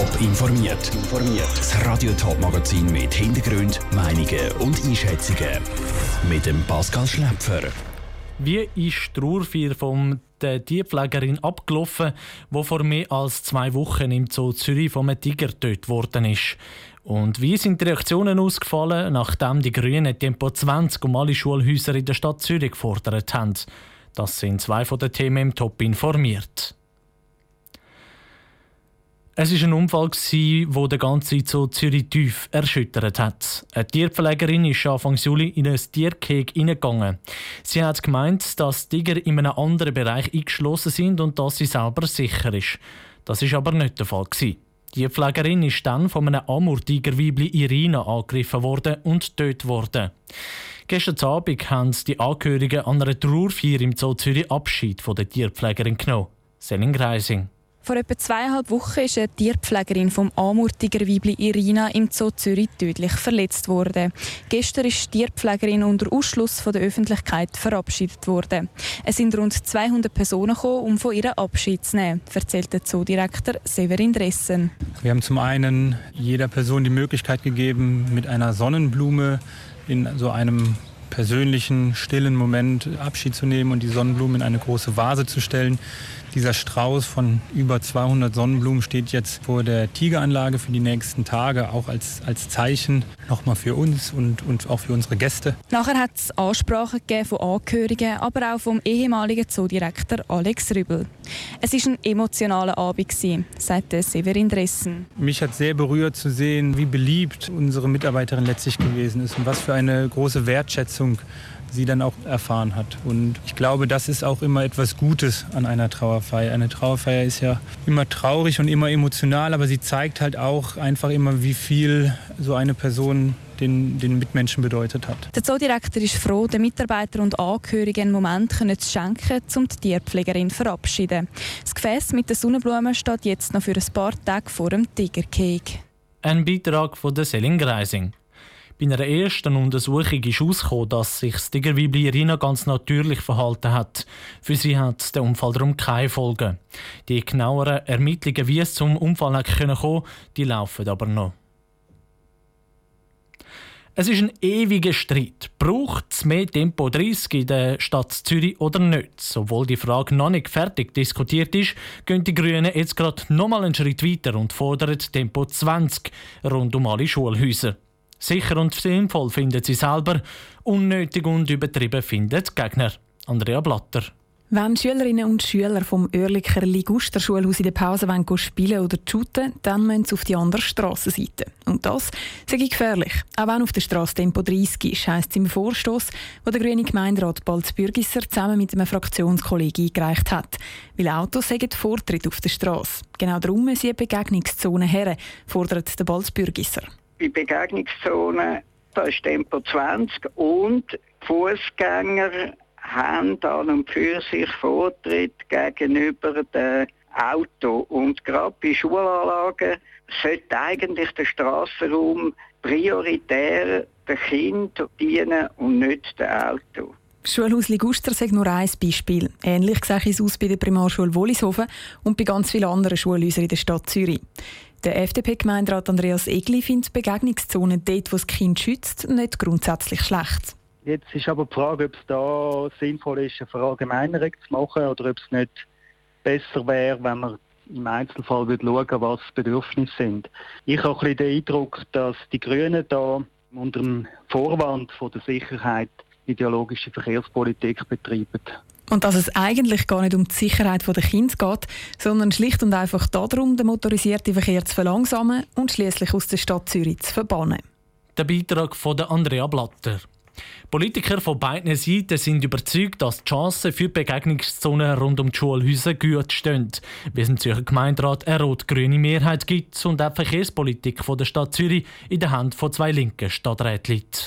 Top informiert. Das Radio Top Magazin mit Hintergrund, Meinungen und Einschätzungen mit dem Pascal Schläpfer. Wie ist die Trauerfeier der Tierpflegerin abgelaufen, die vor mehr als zwei Wochen im Zoo Zürich vom Tiger getötet worden ist? Und wie sind die Reaktionen ausgefallen, nachdem die Grünen Tempo 20 um alle Schulhäuser in der Stadt Zürich gefordert haben? Das sind zwei von den Themen im Top informiert. Es war ein Unfall, der den ganzen Zoo Zürich tief erschüttert hat. Eine Tierpflegerin ist Anfang Juli in ein Tierkeg hineingegangen. Sie hat gemeint, dass Tiger in einem anderen Bereich eingeschlossen sind und dass sie selber sicher ist. Das ist aber nicht der Fall. Die Tierpflegerin ist dann von einem Amur-Tigerweibli Irina angegriffen worden und tötet worden. Gestern Abend haben die Angehörigen an einer Trauerfeier im Zoo Zürich Abschied von der Tierpflegerin genommen. Selin Greising. Vor etwa zweieinhalb Wochen ist eine Tierpflegerin vom Amurtiger Weibli Irina im Zoo Zürich tödlich verletzt worden. Gestern ist die Tierpflegerin unter Ausschluss von der Öffentlichkeit verabschiedet worden. Es sind rund 200 Personen gekommen, um von ihr Abschied zu nehmen, erzählt der Zoodirektor Severin Dressen. Wir haben zum einen jeder Person die Möglichkeit gegeben, mit einer Sonnenblume in so einem persönlichen, stillen Moment Abschied zu nehmen und die Sonnenblumen in eine große Vase zu stellen. Dieser Strauß von über 200 Sonnenblumen steht jetzt vor der Tigeranlage für die nächsten Tage, auch als, als Zeichen nochmal für uns und, und auch für unsere Gäste. Nachher hat es Ansprachen gegeben von Angehörigen, aber auch vom ehemaligen Zoodirektor Alex Rübel. Es war ein emotionaler Abend, sagt Severin Dressen. Mich hat sehr berührt zu sehen, wie beliebt unsere Mitarbeiterin letztlich gewesen ist und was für eine große Wertschätzung sie dann auch erfahren hat. Und ich glaube, das ist auch immer etwas Gutes an einer Trauerfeier. Eine Trauerfeier ist ja immer traurig und immer emotional, aber sie zeigt halt auch einfach immer, wie viel so eine Person den, den Mitmenschen bedeutet hat. Der Zoodirektor ist froh, den Mitarbeitern und Angehörigen einen Moment können zu schenken, um die Tierpflegerin zu verabschieden. Das Gefäß mit den Sonnenblumen steht jetzt noch für ein paar Tage vor dem Tigercake. Ein Beitrag von der Selin Greising. Bei einer ersten Untersuchung ist herausgekommen, dass sich das Tigerweibli Irina ganz natürlich verhalten hat. Für sie hat der Unfall darum keine Folgen. Die genaueren Ermittlungen, wie es zum Unfall kommen konnte, die laufen aber noch. Es ist ein ewiger Streit. Braucht es mehr Tempo 30 in der Stadt Zürich oder nicht? Obwohl die Frage noch nicht fertig diskutiert ist, gehen die Grünen jetzt gerade nochmal einen Schritt weiter und fordern Tempo 20 rund um alle Schulhäuser. Sicher und sinnvoll finden sie selber, unnötig und übertrieben finden die Gegner. Andrea Blatter. Wenn Schülerinnen und Schüler vom Oerliker Liguster-Schulhaus in der Pause wollen spielen oder shooten, dann müssen sie auf die andere Strassenseite. Und das sei gefährlich. Auch wenn auf der Straße Tempo 30 ist, heisst es im Vorstoß, wo der grüne Gemeinderat Balz Bürgisser zusammen mit einem Fraktionskollegen eingereicht hat. Weil Autos sagen Vortritt auf der Straße. Genau darum müssen sie eine Begegnungszone her, fordert der Balz Bürgisser bei Begegnungszonen, da ist Tempo 20 und Fußgänger haben an und für sich Vortritt gegenüber dem Auto. Und gerade bei Schulanlagen sollte eigentlich der Strassenraum prioritär den Kind dienen und nicht dem Auto. Schulhaus Liguster ist nur ein Beispiel. Ähnlich sehe es aus bei der Primarschule Wollishofen und bei ganz vielen anderen Schulhäusern in der Stadt Zürich. Der FDP-Gemeinderat Andreas Egli findet Begegnungszonen dort, wo das Kind schützt, nicht grundsätzlich schlecht. Jetzt ist aber die Frage, ob es da sinnvoll ist, eine Verallgemeinerung zu machen oder ob es nicht besser wäre, wenn man im Einzelfall würde schauen, was die Bedürfnisse sind. Ich habe ein den Eindruck, dass die Grünen da unter dem Vorwand von der Sicherheit ideologische Verkehrspolitik betreiben. Und dass es eigentlich gar nicht um die Sicherheit der Kinder geht, sondern schlicht und einfach darum, den motorisierten Verkehr zu verlangsamen und schließlich aus der Stadt Zürich zu verbannen. Der Beitrag von Andrea Blatter. Politiker von beiden Seiten sind überzeugt, dass die Chancen für Begegnungszonen rund um die Schulhäuser gut stehen, wie es im Zürcher Gemeinderat eine rot-grüne Mehrheit gibt und auch die Verkehrspolitik der Stadt Zürich in der Hand von zwei linken Stadträten liegt.